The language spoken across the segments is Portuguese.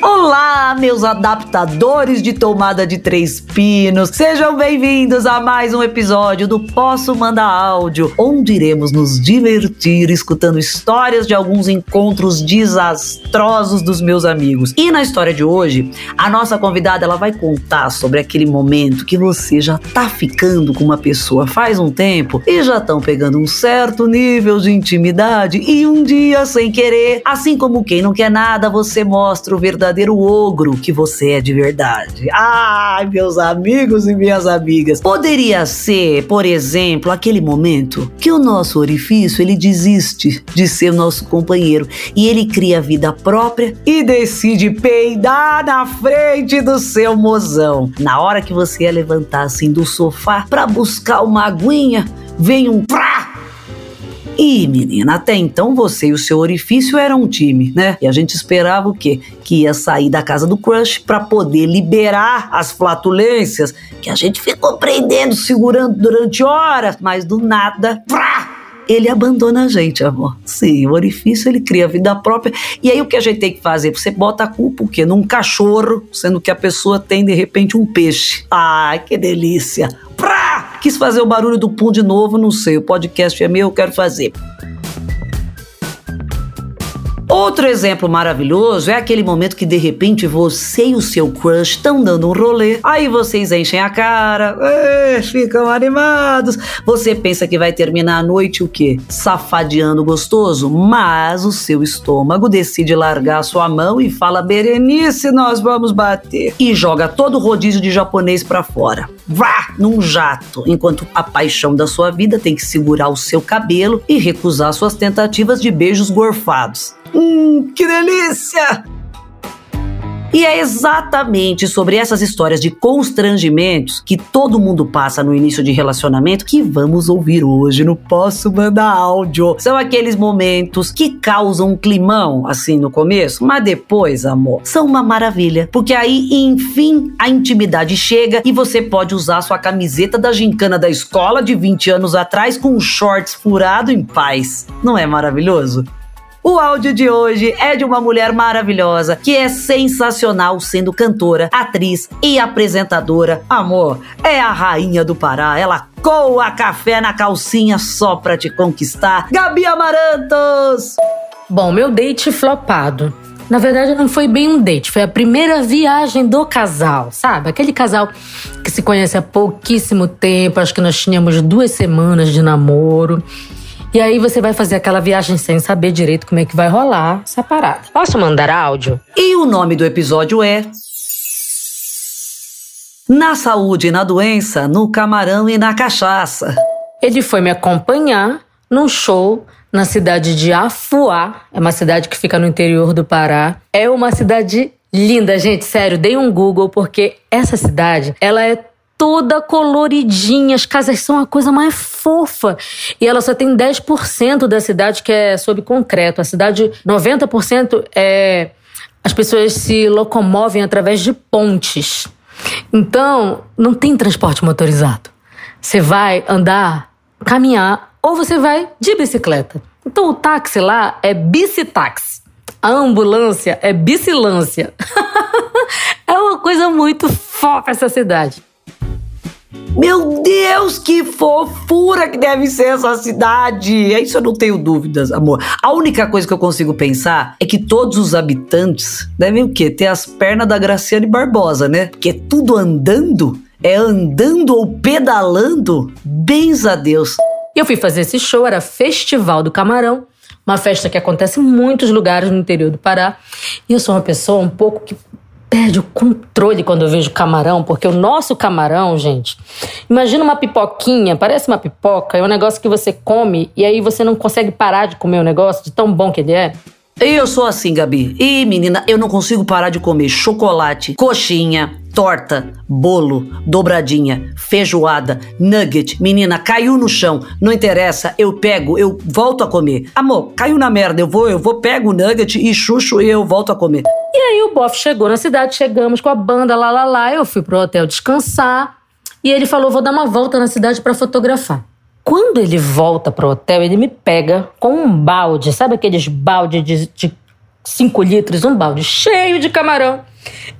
Olá, meus adaptadores de tomada de três pinos. Sejam bem-vindos a mais um episódio do Posso Mandar Áudio, onde iremos nos divertir escutando histórias de alguns encontros desastrosos dos meus amigos. E na história de hoje, a nossa convidada ela vai contar sobre aquele momento que você já tá ficando com uma pessoa faz um tempo e já estão pegando um certo nível de intimidade e um dia sem querer, assim como quem não quer nada, você mostra o verdadeiro ogro que você é de verdade. Ai, meus amigos e minhas amigas. Poderia ser, por exemplo, aquele momento que o nosso orifício ele desiste de ser nosso companheiro e ele cria vida própria e decide peidar na frente do seu mozão. Na hora que você ia levantar assim do sofá para buscar uma aguinha, vem um prá e, menina, até então você e o seu orifício eram um time, né? E a gente esperava o quê? Que ia sair da casa do crush para poder liberar as flatulências que a gente ficou prendendo, segurando durante horas, mas do nada, prá! ele abandona a gente, amor. Sim, o orifício ele cria vida própria. E aí o que a gente tem que fazer? Você bota a culpa o quê? Num cachorro, sendo que a pessoa tem de repente um peixe. Ai, que delícia! Prá! Quis fazer o barulho do pum de novo, não sei. O podcast é meu, eu quero fazer. Outro exemplo maravilhoso é aquele momento que de repente você e o seu crush estão dando um rolê, aí vocês enchem a cara, é, ficam animados. Você pensa que vai terminar a noite o quê? Safadeando gostoso, mas o seu estômago decide largar a sua mão e fala: Berenice, nós vamos bater. E joga todo o rodízio de japonês para fora. Vá! Num jato, enquanto a paixão da sua vida tem que segurar o seu cabelo e recusar suas tentativas de beijos gorfados. Hum, que delícia! E é exatamente sobre essas histórias de constrangimentos que todo mundo passa no início de relacionamento que vamos ouvir hoje no Posso Mandar Áudio. São aqueles momentos que causam um climão, assim, no começo, mas depois, amor, são uma maravilha. Porque aí, enfim, a intimidade chega e você pode usar sua camiseta da gincana da escola de 20 anos atrás com shorts furado em paz. Não é maravilhoso? O áudio de hoje é de uma mulher maravilhosa que é sensacional sendo cantora, atriz e apresentadora. Amor, é a rainha do Pará. Ela coa café na calcinha só pra te conquistar. Gabi Amarantos! Bom, meu date flopado. Na verdade, não foi bem um date, foi a primeira viagem do casal, sabe? Aquele casal que se conhece há pouquíssimo tempo, acho que nós tínhamos duas semanas de namoro. E aí você vai fazer aquela viagem sem saber direito como é que vai rolar essa parada. Posso mandar áudio? E o nome do episódio é Na saúde e na doença, no camarão e na cachaça. Ele foi me acompanhar num show na cidade de Afuá. É uma cidade que fica no interior do Pará. É uma cidade linda, gente. Sério, dei um Google porque essa cidade, ela é toda coloridinha, as casas são a coisa mais fofa. E ela só tem 10% da cidade que é sob concreto. A cidade, 90% é. As pessoas se locomovem através de pontes. Então, não tem transporte motorizado. Você vai andar, caminhar ou você vai de bicicleta. Então, o táxi lá é bicitáxi. A ambulância é bicilância. é uma coisa muito fofa essa cidade. Meu Deus, que fofura que deve ser essa cidade! É isso eu não tenho dúvidas, amor. A única coisa que eu consigo pensar é que todos os habitantes devem o quê? Ter as pernas da Graciane Barbosa, né? Porque é tudo andando, é andando ou pedalando. Bens a Deus. Eu fui fazer esse show, era Festival do Camarão, uma festa que acontece em muitos lugares no interior do Pará. E eu sou uma pessoa um pouco que perde o controle quando eu vejo camarão, porque o nosso camarão, gente, imagina uma pipoquinha, parece uma pipoca, é um negócio que você come e aí você não consegue parar de comer o negócio de tão bom que ele é. Eu sou assim, Gabi. E menina, eu não consigo parar de comer chocolate, coxinha, torta, bolo, dobradinha, feijoada, nugget. Menina, caiu no chão, não interessa, eu pego, eu volto a comer. Amor, caiu na merda, eu vou, eu vou, pego o nugget e chucho e eu volto a comer. E aí o bofe chegou na cidade, chegamos com a banda lá lá lá, eu fui pro hotel descansar e ele falou: "Vou dar uma volta na cidade para fotografar". Quando ele volta pro hotel, ele me pega com um balde, sabe aqueles balde de 5 litros, um balde cheio de camarão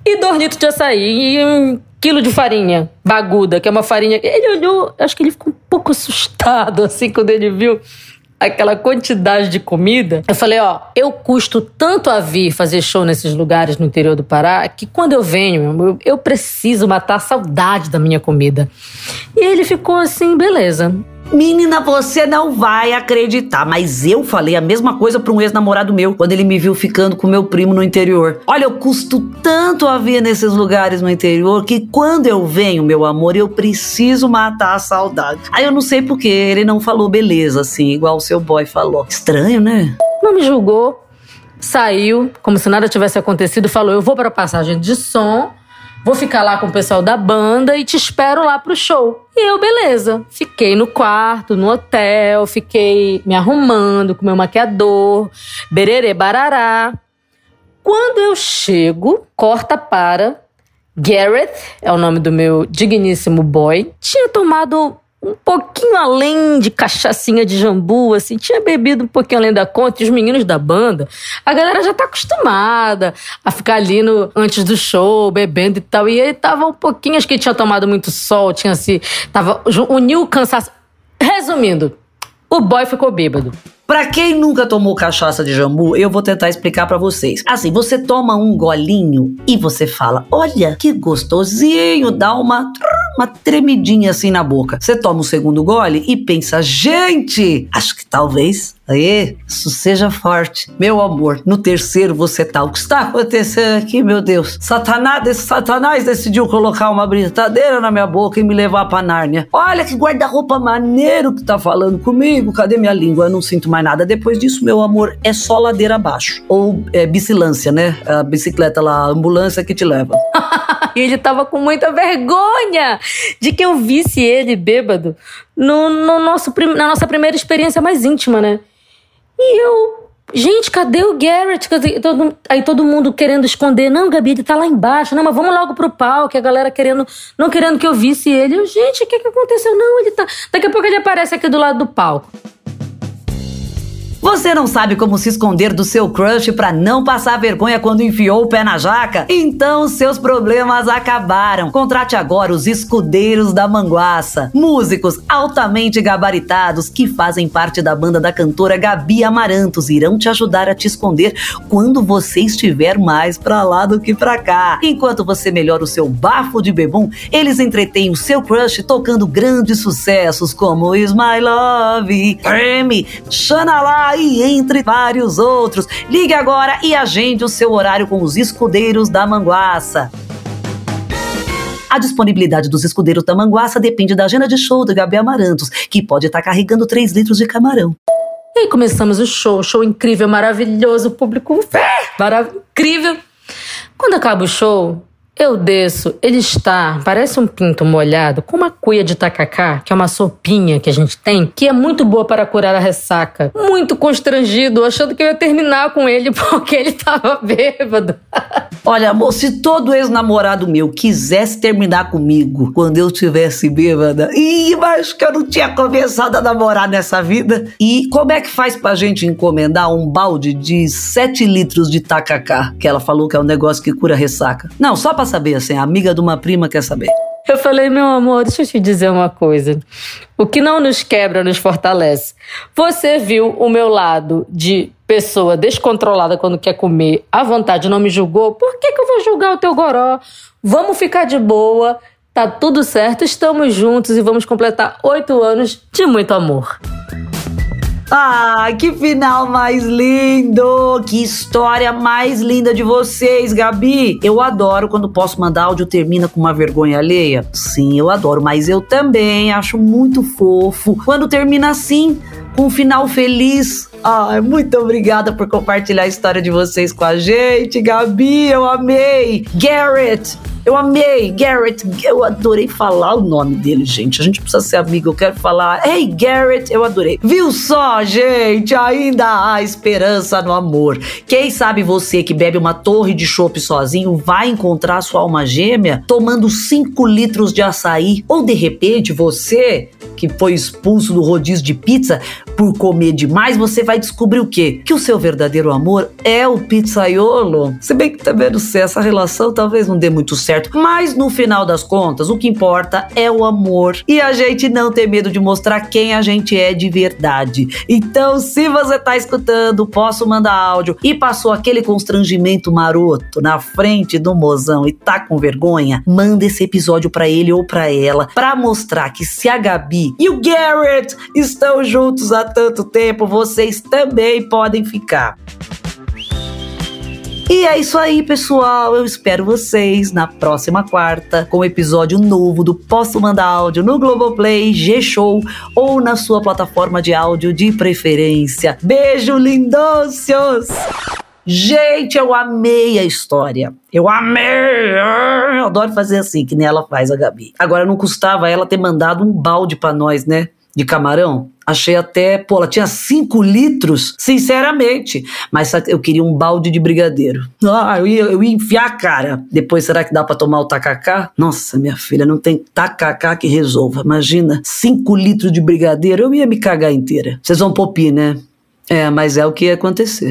e dois litros de açaí e um quilo de farinha baguda, que é uma farinha. Ele olhou, acho que ele ficou um pouco assustado assim quando ele viu aquela quantidade de comida. Eu falei, ó, eu custo tanto a vir fazer show nesses lugares no interior do Pará que quando eu venho, eu preciso matar a saudade da minha comida. E ele ficou assim, beleza. Menina, você não vai acreditar, mas eu falei a mesma coisa para um ex-namorado meu quando ele me viu ficando com meu primo no interior. Olha, eu custo tanto a vir nesses lugares no interior que quando eu venho, meu amor, eu preciso matar a saudade. Aí eu não sei por que ele não falou beleza assim, igual o seu boy falou. Estranho, né? Não me julgou. Saiu, como se nada tivesse acontecido, falou: "Eu vou para passagem de som Vou ficar lá com o pessoal da banda e te espero lá pro show. E eu, beleza. Fiquei no quarto, no hotel, fiquei me arrumando com meu maquiador, bererê barará. Quando eu chego, corta para Garrett, é o nome do meu digníssimo boy. Tinha tomado um pouquinho além de cachaçinha de jambu, assim, tinha bebido um pouquinho além da conta, e os meninos da banda, a galera já tá acostumada a ficar ali no, antes do show, bebendo e tal, e ele tava um pouquinho, acho que ele tinha tomado muito sol, tinha se, tava, uniu o cansaço. Resumindo, o boy ficou bêbado. Pra quem nunca tomou cachaça de jambu, eu vou tentar explicar para vocês. Assim, você toma um golinho e você fala: "Olha, que gostosinho", dá uma uma tremidinha assim na boca. Você toma o segundo gole e pensa: "Gente, acho que talvez Isso seja forte. Meu amor, no terceiro você tá. O que está acontecendo aqui, meu Deus? Satanás, Satanás decidiu colocar uma britadeira na minha boca e me levar pra Nárnia. Olha que guarda-roupa maneiro que tá falando comigo. Cadê minha língua? Eu não sinto mais nada. Depois disso, meu amor, é só ladeira abaixo. Ou é bicilância, né? A bicicleta lá, a ambulância que te leva. e ele tava com muita vergonha de que eu visse ele bêbado no, no nosso, na nossa primeira experiência mais íntima, né? E eu, gente, cadê o Garrett? Aí todo mundo querendo esconder. Não, Gabi, ele tá lá embaixo. Não, mas vamos logo pro palco. A galera querendo, não querendo que eu visse ele. Eu, gente, o que que aconteceu? Não, ele tá. Daqui a pouco ele aparece aqui do lado do palco. Você não sabe como se esconder do seu crush para não passar vergonha quando enfiou o pé na jaca? Então seus problemas acabaram. Contrate agora os escudeiros da Manguaça, músicos altamente gabaritados que fazem parte da banda da cantora Gabi Amarantos irão te ajudar a te esconder quando você estiver mais pra lá do que pra cá. Enquanto você melhora o seu bafo de bebum, eles entretêm o seu crush tocando grandes sucessos como Is My Love, Grammy, Xanalá e entre vários outros. Ligue agora e agende o seu horário com os escudeiros da Manguaça. A disponibilidade dos escudeiros da Manguaça depende da agenda de show do Gabi Amarantos, que pode estar carregando 3 litros de camarão. E aí começamos o show, show incrível, maravilhoso, público maravilhoso, incrível. Quando acaba o show, eu desço, ele está, parece um pinto molhado, com uma cuia de tacacá, que é uma sopinha que a gente tem, que é muito boa para curar a ressaca. Muito constrangido, achando que eu ia terminar com ele porque ele estava bêbado. Olha, amor, se todo ex-namorado meu quisesse terminar comigo quando eu tivesse bêbada, ih, mas que eu não tinha começado a namorar nessa vida. E como é que faz pra gente encomendar um balde de 7 litros de tacacá? Que ela falou que é um negócio que cura ressaca. Não, só pra saber, assim, a amiga de uma prima quer saber. Eu falei, meu amor, deixa eu te dizer uma coisa. O que não nos quebra nos fortalece. Você viu o meu lado de pessoa descontrolada quando quer comer, à vontade, não me julgou. Por que, que eu vou julgar o teu goró? Vamos ficar de boa, tá tudo certo, estamos juntos e vamos completar oito anos de muito amor. Ah, que final mais lindo! Que história mais linda de vocês, Gabi! Eu adoro quando posso mandar áudio termina com uma vergonha alheia. Sim, eu adoro, mas eu também acho muito fofo quando termina assim, com um final feliz Ai, muito obrigada por compartilhar a história de vocês com a gente, Gabi. Eu amei. Garrett, eu amei, Garrett. Eu adorei falar o nome dele, gente. A gente precisa ser amigo. Eu quero falar. Hey, Garrett, eu adorei. Viu só, gente? Ainda há esperança no amor. Quem sabe você que bebe uma torre de chopp sozinho vai encontrar sua alma gêmea tomando 5 litros de açaí? Ou de repente você que foi expulso do rodízio de pizza por comer demais, você vai descobrir o quê? Que o seu verdadeiro amor é o pizzaiolo. Se bem que também não sei, essa relação talvez não dê muito certo, mas no final das contas, o que importa é o amor. E a gente não tem medo de mostrar quem a gente é de verdade. Então, se você tá escutando, posso mandar áudio e passou aquele constrangimento maroto na frente do mozão e tá com vergonha, manda esse episódio para ele ou para ela para mostrar que se a Gabi e o Garrett estão juntos há tanto tempo, também podem ficar. E é isso aí, pessoal. Eu espero vocês na próxima quarta com episódio novo do Posso Mandar Áudio no Globoplay, G-Show ou na sua plataforma de áudio de preferência. Beijo, lindôcios! Gente, eu amei a história. Eu amei! Eu adoro fazer assim, que nem ela faz, a Gabi. Agora, não custava ela ter mandado um balde para nós, né? De camarão. Achei até, pô, ela tinha 5 litros, sinceramente. Mas eu queria um balde de brigadeiro. Ah, eu ia, eu ia enfiar a cara. Depois, será que dá para tomar o tacacá? Nossa, minha filha, não tem tacacá que resolva. Imagina, 5 litros de brigadeiro, eu ia me cagar inteira. Vocês vão popir, né? É, mas é o que ia acontecer.